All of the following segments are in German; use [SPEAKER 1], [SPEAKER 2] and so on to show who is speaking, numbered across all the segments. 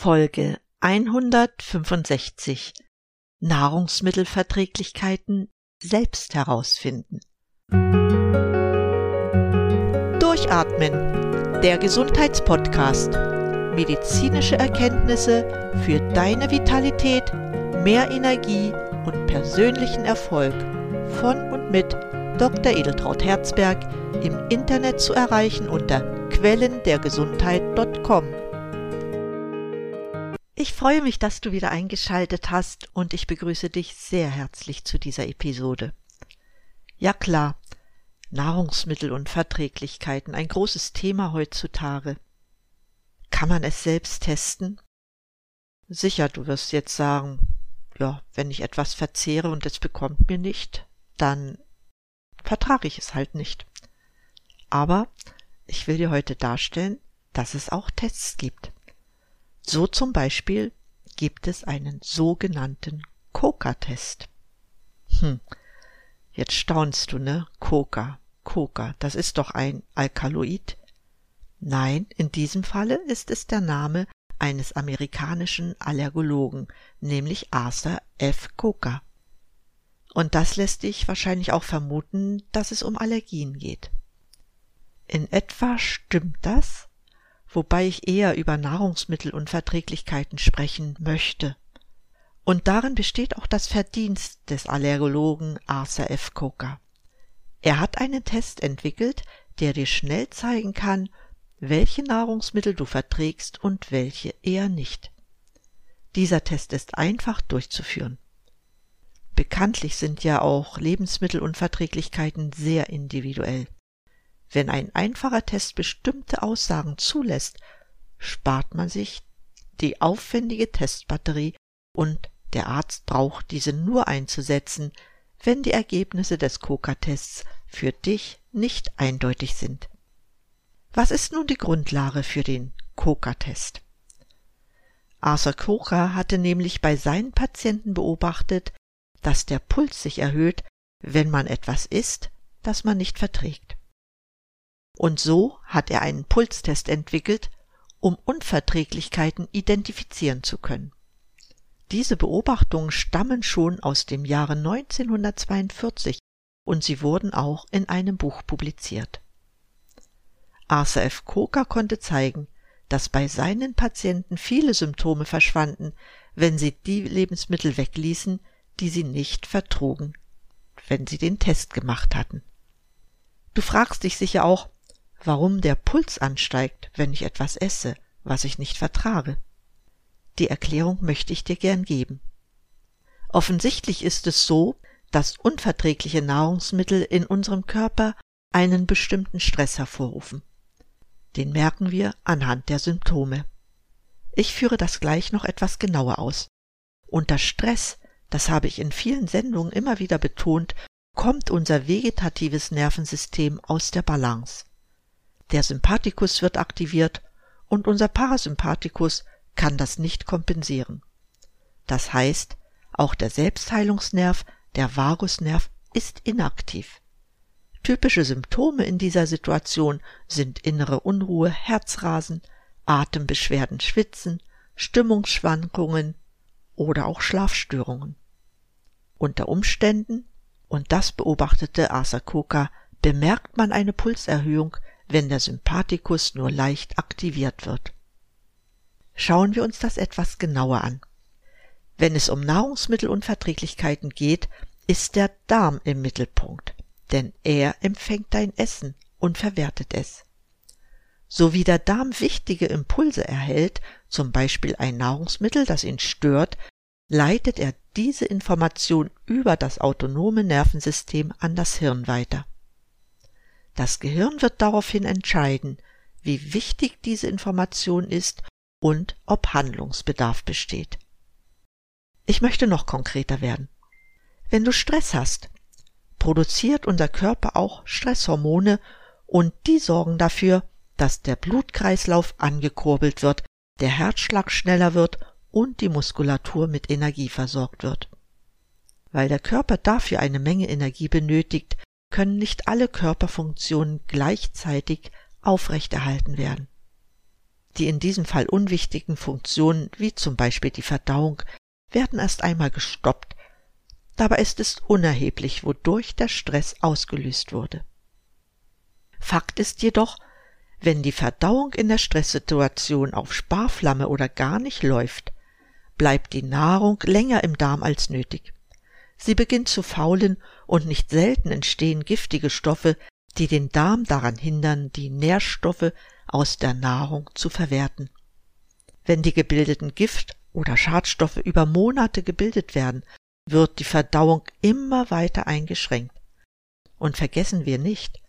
[SPEAKER 1] Folge 165 Nahrungsmittelverträglichkeiten selbst herausfinden. Durchatmen, der Gesundheitspodcast. Medizinische Erkenntnisse für deine Vitalität, mehr Energie und persönlichen Erfolg von und mit Dr. Edeltraut Herzberg im Internet zu erreichen unter quellendergesundheit.com. Ich freue mich, dass du wieder eingeschaltet hast und ich begrüße dich sehr herzlich zu dieser Episode. Ja klar, Nahrungsmittel und Verträglichkeiten, ein großes Thema heutzutage. Kann man es selbst testen? Sicher, du wirst jetzt sagen, ja, wenn ich etwas verzehre und es bekommt mir nicht, dann vertrage ich es halt nicht. Aber ich will dir heute darstellen, dass es auch Tests gibt. So zum Beispiel gibt es einen sogenannten Coca-Test. Hm, jetzt staunst du, ne? Coca, Coca, das ist doch ein Alkaloid. Nein, in diesem Falle ist es der Name eines amerikanischen Allergologen, nämlich Arthur F. Coca. Und das lässt dich wahrscheinlich auch vermuten, dass es um Allergien geht. In etwa stimmt das, wobei ich eher über Nahrungsmittelunverträglichkeiten sprechen möchte. Und darin besteht auch das Verdienst des Allergologen Arthur F. Coker. Er hat einen Test entwickelt, der dir schnell zeigen kann, welche Nahrungsmittel du verträgst und welche eher nicht. Dieser Test ist einfach durchzuführen. Bekanntlich sind ja auch Lebensmittelunverträglichkeiten sehr individuell. Wenn ein einfacher Test bestimmte Aussagen zulässt, spart man sich die aufwendige Testbatterie und der Arzt braucht diese nur einzusetzen, wenn die Ergebnisse des Coca-Tests für dich nicht eindeutig sind. Was ist nun die Grundlage für den Coca-Test? Arthur Coca hatte nämlich bei seinen Patienten beobachtet, dass der Puls sich erhöht, wenn man etwas isst, das man nicht verträgt. Und so hat er einen Pulstest entwickelt, um Unverträglichkeiten identifizieren zu können. Diese Beobachtungen stammen schon aus dem Jahre 1942 und sie wurden auch in einem Buch publiziert. Arthur F. Coker konnte zeigen, dass bei seinen Patienten viele Symptome verschwanden, wenn sie die Lebensmittel wegließen, die sie nicht vertrugen, wenn sie den Test gemacht hatten. Du fragst dich sicher auch, warum der Puls ansteigt, wenn ich etwas esse, was ich nicht vertrage. Die Erklärung möchte ich dir gern geben. Offensichtlich ist es so, dass unverträgliche Nahrungsmittel in unserem Körper einen bestimmten Stress hervorrufen. Den merken wir anhand der Symptome. Ich führe das gleich noch etwas genauer aus. Unter Stress, das habe ich in vielen Sendungen immer wieder betont, kommt unser vegetatives Nervensystem aus der Balance. Der Sympathikus wird aktiviert und unser Parasympathikus kann das nicht kompensieren. Das heißt, auch der Selbstheilungsnerv, der Vagusnerv, ist inaktiv. Typische Symptome in dieser Situation sind innere Unruhe, Herzrasen, Atembeschwerden, Schwitzen, Stimmungsschwankungen oder auch Schlafstörungen. Unter Umständen, und das beobachtete Asa Koka, bemerkt man eine Pulserhöhung, wenn der Sympathikus nur leicht aktiviert wird. Schauen wir uns das etwas genauer an. Wenn es um Nahrungsmittelunverträglichkeiten geht, ist der Darm im Mittelpunkt, denn er empfängt dein Essen und verwertet es. So wie der Darm wichtige Impulse erhält, zum Beispiel ein Nahrungsmittel, das ihn stört, leitet er diese Information über das autonome Nervensystem an das Hirn weiter. Das Gehirn wird daraufhin entscheiden, wie wichtig diese Information ist und ob Handlungsbedarf besteht. Ich möchte noch konkreter werden. Wenn du Stress hast, produziert unser Körper auch Stresshormone und die sorgen dafür, dass der Blutkreislauf angekurbelt wird, der Herzschlag schneller wird und die Muskulatur mit Energie versorgt wird. Weil der Körper dafür eine Menge Energie benötigt, können nicht alle Körperfunktionen gleichzeitig aufrechterhalten werden. Die in diesem Fall unwichtigen Funktionen, wie zum Beispiel die Verdauung, werden erst einmal gestoppt. Dabei ist es unerheblich, wodurch der Stress ausgelöst wurde. Fakt ist jedoch, wenn die Verdauung in der Stresssituation auf Sparflamme oder gar nicht läuft, bleibt die Nahrung länger im Darm als nötig. Sie beginnt zu faulen und nicht selten entstehen giftige Stoffe, die den Darm daran hindern, die Nährstoffe aus der Nahrung zu verwerten. Wenn die gebildeten Gift- oder Schadstoffe über Monate gebildet werden, wird die Verdauung immer weiter eingeschränkt. Und vergessen wir nicht,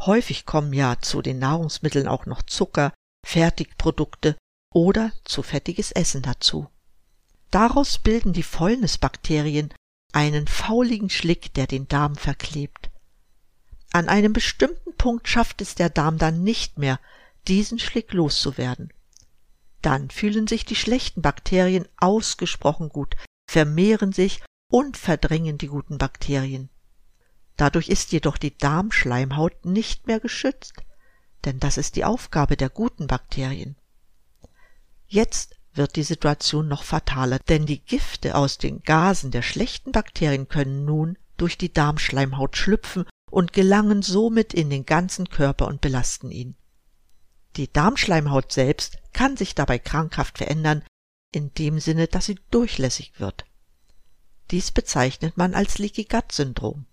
[SPEAKER 1] häufig kommen ja zu den Nahrungsmitteln auch noch Zucker, Fertigprodukte oder zu fettiges Essen dazu. Daraus bilden die Fäulnisbakterien einen fauligen Schlick, der den Darm verklebt. An einem bestimmten Punkt schafft es der Darm dann nicht mehr, diesen Schlick loszuwerden. Dann fühlen sich die schlechten Bakterien ausgesprochen gut, vermehren sich und verdrängen die guten Bakterien. Dadurch ist jedoch die Darmschleimhaut nicht mehr geschützt, denn das ist die Aufgabe der guten Bakterien. Jetzt wird die Situation noch fataler, denn die Gifte aus den Gasen der schlechten Bakterien können nun durch die Darmschleimhaut schlüpfen und gelangen somit in den ganzen Körper und belasten ihn. Die Darmschleimhaut selbst kann sich dabei krankhaft verändern, in dem Sinne, dass sie durchlässig wird. Dies bezeichnet man als Leaky Gut Syndrom.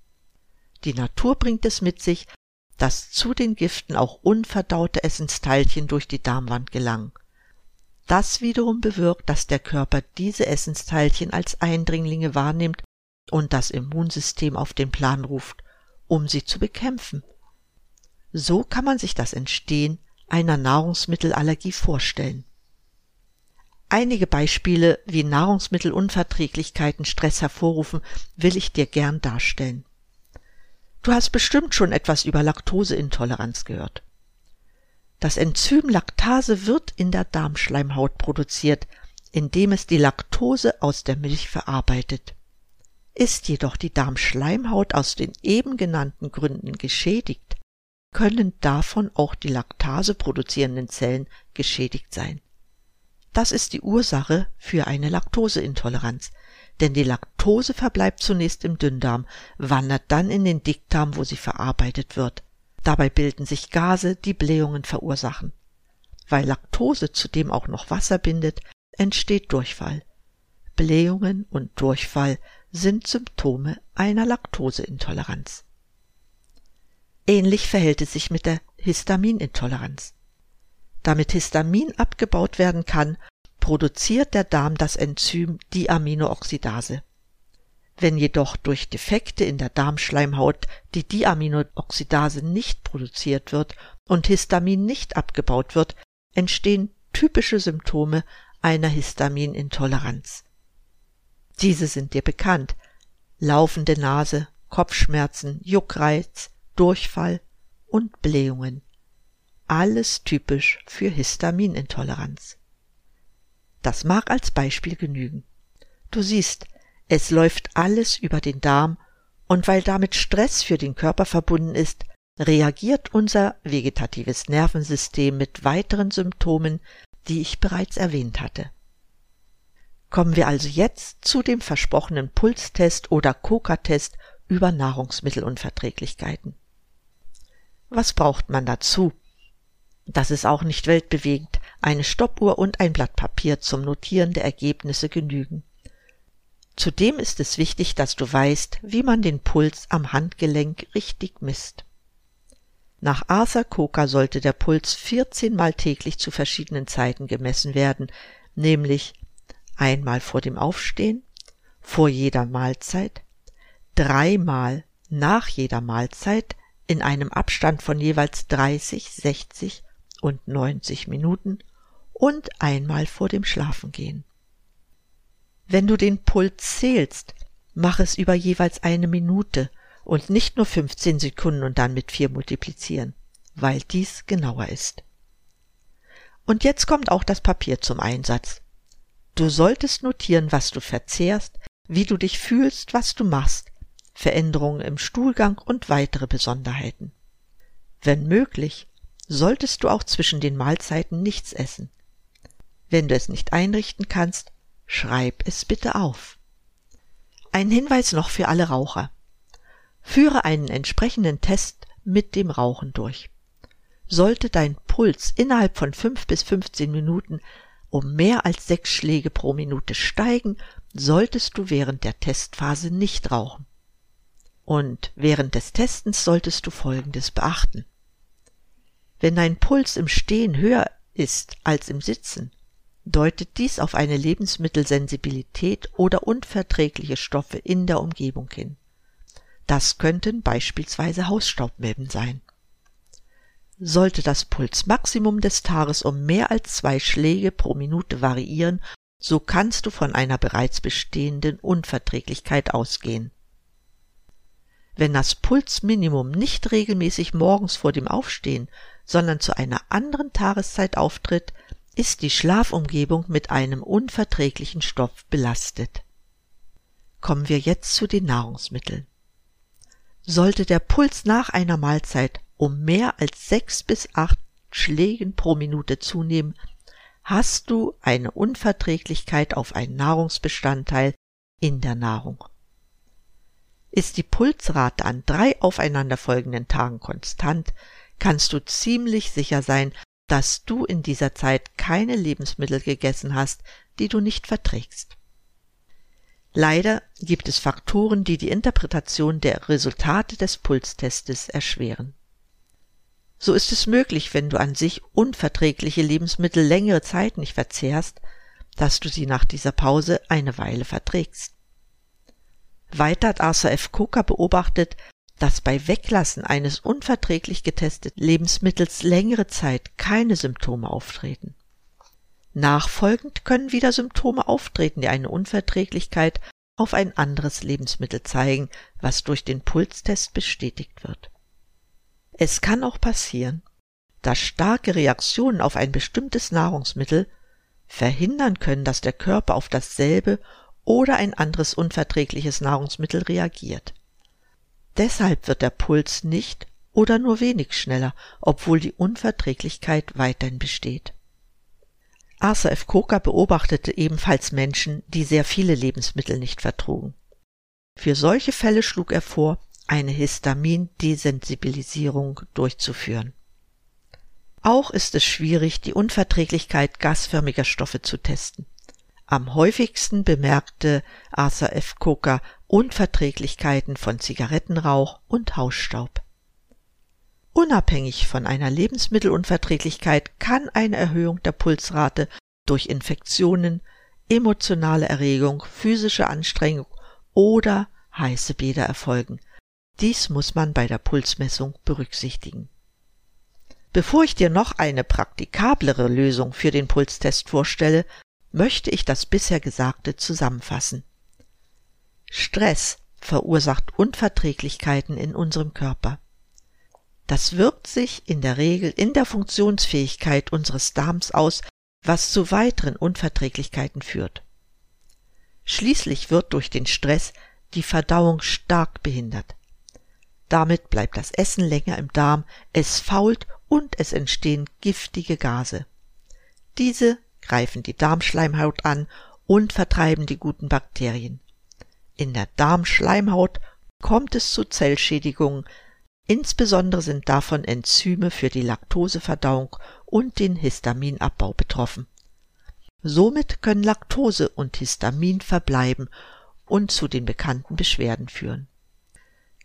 [SPEAKER 1] Die Natur bringt es mit sich, dass zu den Giften auch unverdaute Essensteilchen durch die Darmwand gelangen. Das wiederum bewirkt, dass der Körper diese Essensteilchen als Eindringlinge wahrnimmt und das Immunsystem auf den Plan ruft, um sie zu bekämpfen. So kann man sich das Entstehen einer Nahrungsmittelallergie vorstellen. Einige Beispiele, wie Nahrungsmittelunverträglichkeiten Stress hervorrufen, will ich dir gern darstellen. Du hast bestimmt schon etwas über Laktoseintoleranz gehört. Das Enzym Laktase wird in der Darmschleimhaut produziert, indem es die Laktose aus der Milch verarbeitet. Ist jedoch die Darmschleimhaut aus den eben genannten Gründen geschädigt, können davon auch die Laktase produzierenden Zellen geschädigt sein. Das ist die Ursache für eine Laktoseintoleranz, denn die Laktose verbleibt zunächst im Dünndarm, wandert dann in den Dickdarm, wo sie verarbeitet wird. Dabei bilden sich Gase, die Blähungen verursachen. Weil Laktose zudem auch noch Wasser bindet, entsteht Durchfall. Blähungen und Durchfall sind Symptome einer Laktoseintoleranz. Ähnlich verhält es sich mit der Histaminintoleranz. Damit Histamin abgebaut werden kann, produziert der Darm das Enzym Diaminooxidase. Wenn jedoch durch Defekte in der Darmschleimhaut die Diaminooxidase nicht produziert wird und Histamin nicht abgebaut wird, entstehen typische Symptome einer Histaminintoleranz. Diese sind dir bekannt. Laufende Nase, Kopfschmerzen, Juckreiz, Durchfall und Blähungen. Alles typisch für Histaminintoleranz. Das mag als Beispiel genügen. Du siehst, es läuft alles über den Darm und weil damit Stress für den Körper verbunden ist, reagiert unser vegetatives Nervensystem mit weiteren Symptomen, die ich bereits erwähnt hatte. Kommen wir also jetzt zu dem versprochenen Pulstest oder Koka-Test über Nahrungsmittelunverträglichkeiten. Was braucht man dazu? Das ist auch nicht weltbewegend. Eine Stoppuhr und ein Blatt Papier zum Notieren der Ergebnisse genügen. Zudem ist es wichtig, dass du weißt, wie man den Puls am Handgelenk richtig misst. Nach Arthur Coker sollte der Puls 14 Mal täglich zu verschiedenen Zeiten gemessen werden, nämlich einmal vor dem Aufstehen, vor jeder Mahlzeit, dreimal nach jeder Mahlzeit in einem Abstand von jeweils 30, 60 und 90 Minuten und einmal vor dem Schlafengehen. Wenn du den Puls zählst, mach es über jeweils eine Minute und nicht nur 15 Sekunden und dann mit vier multiplizieren, weil dies genauer ist. Und jetzt kommt auch das Papier zum Einsatz. Du solltest notieren, was du verzehrst, wie du dich fühlst, was du machst, Veränderungen im Stuhlgang und weitere Besonderheiten. Wenn möglich, solltest du auch zwischen den Mahlzeiten nichts essen, Wenn du es nicht einrichten kannst, schreib es bitte auf. Ein Hinweis noch für alle Raucher. Führe einen entsprechenden Test mit dem Rauchen durch. Sollte dein Puls innerhalb von fünf bis 15 Minuten um mehr als sechs Schläge pro Minute steigen, solltest du während der Testphase nicht rauchen. Und während des Testens solltest du Folgendes beachten. Wenn dein Puls im Stehen höher ist als im Sitzen, deutet dies auf eine Lebensmittelsensibilität oder unverträgliche Stoffe in der Umgebung hin. Das könnten beispielsweise Hausstaubmilben sein. Sollte das Pulsmaximum des Tages um mehr als zwei Schläge pro Minute variieren, so kannst du von einer bereits bestehenden Unverträglichkeit ausgehen. Wenn das Pulsminimum nicht regelmäßig morgens vor dem Aufstehen, sondern zu einer anderen Tageszeit auftritt, ist die Schlafumgebung mit einem unverträglichen Stoff belastet. Kommen wir jetzt zu den Nahrungsmitteln. Sollte der Puls nach einer Mahlzeit um mehr als sechs bis acht Schlägen pro Minute zunehmen, hast du eine Unverträglichkeit auf einen Nahrungsbestandteil in der Nahrung. Ist die Pulsrate an drei aufeinanderfolgenden Tagen konstant, kannst du ziemlich sicher sein, dass du in dieser Zeit keine Lebensmittel gegessen hast, die du nicht verträgst. Leider gibt es Faktoren, die die Interpretation der Resultate des Pulstestes erschweren. So ist es möglich, wenn du an sich unverträgliche Lebensmittel längere Zeit nicht verzehrst, dass du sie nach dieser Pause eine Weile verträgst. Weiter hat Arthur F. Coker beobachtet, dass bei Weglassen eines unverträglich getesteten Lebensmittels längere Zeit keine Symptome auftreten. Nachfolgend können wieder Symptome auftreten, die eine Unverträglichkeit auf ein anderes Lebensmittel zeigen, was durch den Pulstest bestätigt wird. Es kann auch passieren, dass starke Reaktionen auf ein bestimmtes Nahrungsmittel verhindern können, dass der Körper auf dasselbe oder ein anderes unverträgliches Nahrungsmittel reagiert. Deshalb wird der Puls nicht oder nur wenig schneller, obwohl die Unverträglichkeit weiterhin besteht. Arthur F. Coker beobachtete ebenfalls Menschen, die sehr viele Lebensmittel nicht vertrugen. Für solche Fälle schlug er vor, eine Histamin-Desensibilisierung durchzuführen. Auch ist es schwierig, die Unverträglichkeit gasförmiger Stoffe zu testen. Am häufigsten bemerkte Arthur F. Coker Unverträglichkeiten von Zigarettenrauch und Hausstaub. Unabhängig von einer Lebensmittelunverträglichkeit kann eine Erhöhung der Pulsrate durch Infektionen, emotionale Erregung, physische Anstrengung oder heiße Bäder erfolgen. Dies muss man bei der Pulsmessung berücksichtigen. Bevor ich dir noch eine praktikablere Lösung für den Pulstest vorstelle, möchte ich das bisher Gesagte zusammenfassen. Stress verursacht Unverträglichkeiten in unserem Körper. Das wirkt sich in der Regel in der Funktionsfähigkeit unseres Darms aus, was zu weiteren Unverträglichkeiten führt. Schließlich wird durch den Stress die Verdauung stark behindert. Damit bleibt das Essen länger im Darm, es fault und es entstehen giftige Gase. Diese greifen die Darmschleimhaut an und vertreiben die guten Bakterien. In der Darmschleimhaut kommt es zu Zellschädigungen, Insbesondere sind davon Enzyme für die Laktoseverdauung und den Histaminabbau betroffen. Somit können Laktose und Histamin verbleiben und zu den bekannten Beschwerden führen.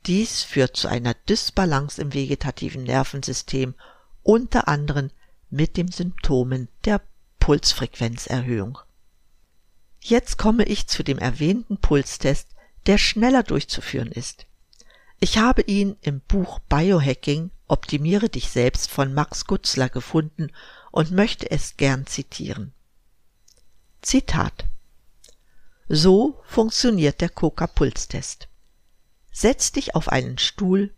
[SPEAKER 1] Dies führt zu einer Dysbalance im vegetativen Nervensystem, unter anderem mit den Symptomen der Pulsfrequenzerhöhung. Jetzt komme ich zu dem erwähnten Pulstest, der schneller durchzuführen ist. Ich habe ihn im Buch Biohacking Optimiere dich selbst von Max Gutzler gefunden und möchte es gern zitieren. Zitat So funktioniert der Coca-Pulstest. Setz dich auf einen Stuhl,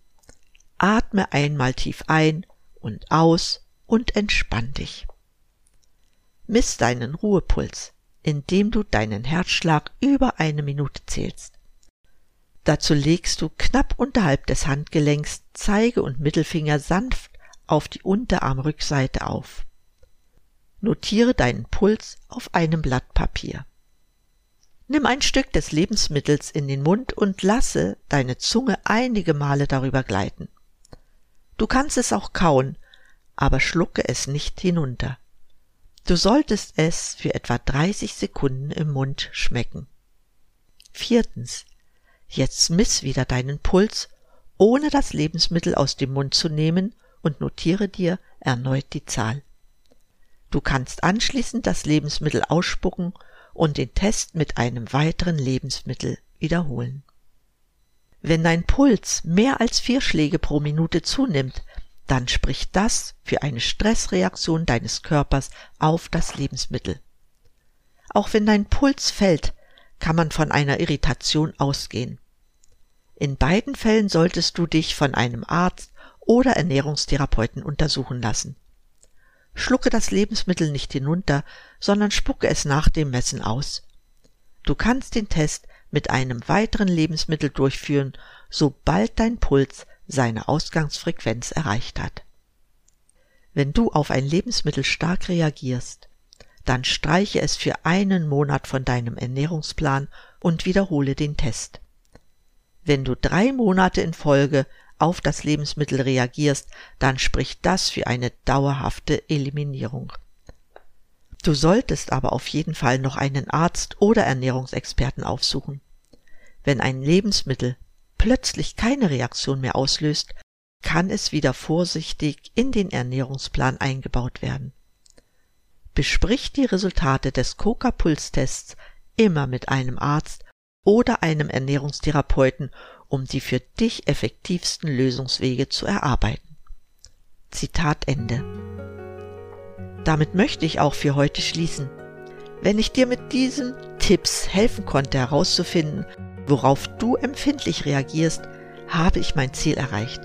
[SPEAKER 1] atme einmal tief ein und aus und entspann dich. Miss deinen Ruhepuls, indem du deinen Herzschlag über eine Minute zählst. Dazu legst du knapp unterhalb des Handgelenks Zeige und Mittelfinger sanft auf die Unterarmrückseite auf. Notiere deinen Puls auf einem Blatt Papier. Nimm ein Stück des Lebensmittels in den Mund und lasse deine Zunge einige Male darüber gleiten. Du kannst es auch kauen, aber schlucke es nicht hinunter. Du solltest es für etwa 30 Sekunden im Mund schmecken. Viertens. Jetzt miss wieder deinen Puls, ohne das Lebensmittel aus dem Mund zu nehmen und notiere dir erneut die Zahl. Du kannst anschließend das Lebensmittel ausspucken und den Test mit einem weiteren Lebensmittel wiederholen. Wenn dein Puls mehr als vier Schläge pro Minute zunimmt, dann spricht das für eine Stressreaktion deines Körpers auf das Lebensmittel. Auch wenn dein Puls fällt, kann man von einer Irritation ausgehen. In beiden Fällen solltest du dich von einem Arzt oder Ernährungstherapeuten untersuchen lassen. Schlucke das Lebensmittel nicht hinunter, sondern spucke es nach dem Messen aus. Du kannst den Test mit einem weiteren Lebensmittel durchführen, sobald dein Puls seine Ausgangsfrequenz erreicht hat. Wenn du auf ein Lebensmittel stark reagierst, dann streiche es für einen Monat von deinem Ernährungsplan und wiederhole den Test. Wenn du drei Monate in Folge auf das Lebensmittel reagierst, dann spricht das für eine dauerhafte Eliminierung. Du solltest aber auf jeden Fall noch einen Arzt oder Ernährungsexperten aufsuchen. Wenn ein Lebensmittel plötzlich keine Reaktion mehr auslöst, kann es wieder vorsichtig in den Ernährungsplan eingebaut werden. Besprich die Resultate des Coca-Puls-Tests immer mit einem Arzt oder einem Ernährungstherapeuten, um die für dich effektivsten Lösungswege zu erarbeiten. Zitat Ende. Damit möchte ich auch für heute schließen. Wenn ich dir mit diesen Tipps helfen konnte herauszufinden, worauf du empfindlich reagierst, habe ich mein Ziel erreicht.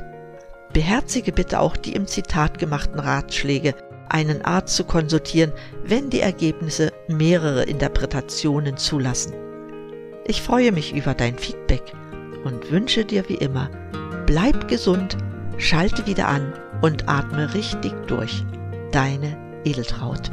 [SPEAKER 1] Beherzige bitte auch die im Zitat gemachten Ratschläge, einen Arzt zu konsultieren, wenn die Ergebnisse mehrere Interpretationen zulassen. Ich freue mich über dein Feedback und wünsche dir wie immer, bleib gesund, schalte wieder an und atme richtig durch. Deine Edeltraut.